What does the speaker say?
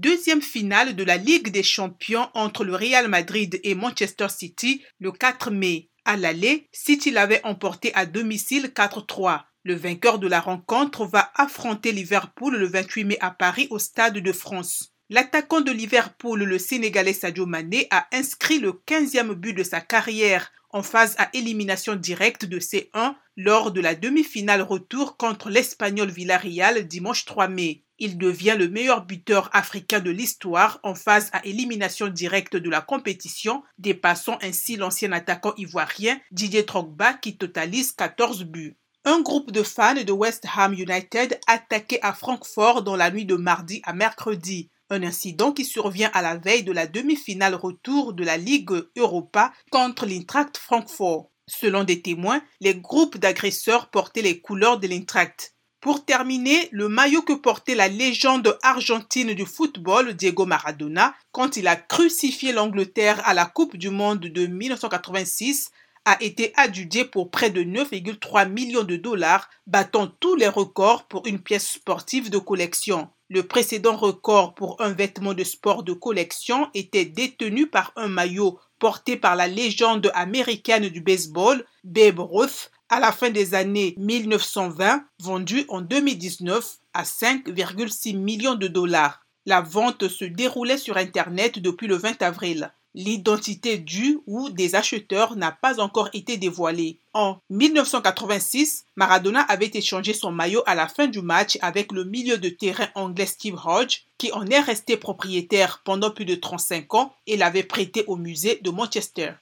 Deuxième finale de la Ligue des Champions entre le Real Madrid et Manchester City le 4 mai. À l'aller, City l'avait emporté à domicile 4-3. Le vainqueur de la rencontre va affronter Liverpool le 28 mai à Paris au Stade de France. L'attaquant de Liverpool, le Sénégalais Sadio Mané, a inscrit le 15e but de sa carrière en phase à élimination directe de C1 lors de la demi-finale retour contre l'Espagnol Villarreal dimanche 3 mai. Il devient le meilleur buteur africain de l'histoire en phase à élimination directe de la compétition, dépassant ainsi l'ancien attaquant ivoirien Didier Drogba qui totalise 14 buts. Un groupe de fans de West Ham United attaqué à Francfort dans la nuit de mardi à mercredi. Un incident qui survient à la veille de la demi-finale retour de la Ligue Europa contre l'Intract Francfort. Selon des témoins, les groupes d'agresseurs portaient les couleurs de l'Intract. Pour terminer, le maillot que portait la légende argentine du football Diego Maradona quand il a crucifié l'Angleterre à la Coupe du Monde de 1986 a été adjudé pour près de 9,3 millions de dollars, battant tous les records pour une pièce sportive de collection. Le précédent record pour un vêtement de sport de collection était détenu par un maillot porté par la légende américaine du baseball, Babe Ruth, à la fin des années 1920, vendu en 2019 à 5,6 millions de dollars. La vente se déroulait sur Internet depuis le 20 avril. L'identité du ou des acheteurs n'a pas encore été dévoilée. En 1986, Maradona avait échangé son maillot à la fin du match avec le milieu de terrain anglais Steve Hodge, qui en est resté propriétaire pendant plus de 35 ans et l'avait prêté au musée de Manchester.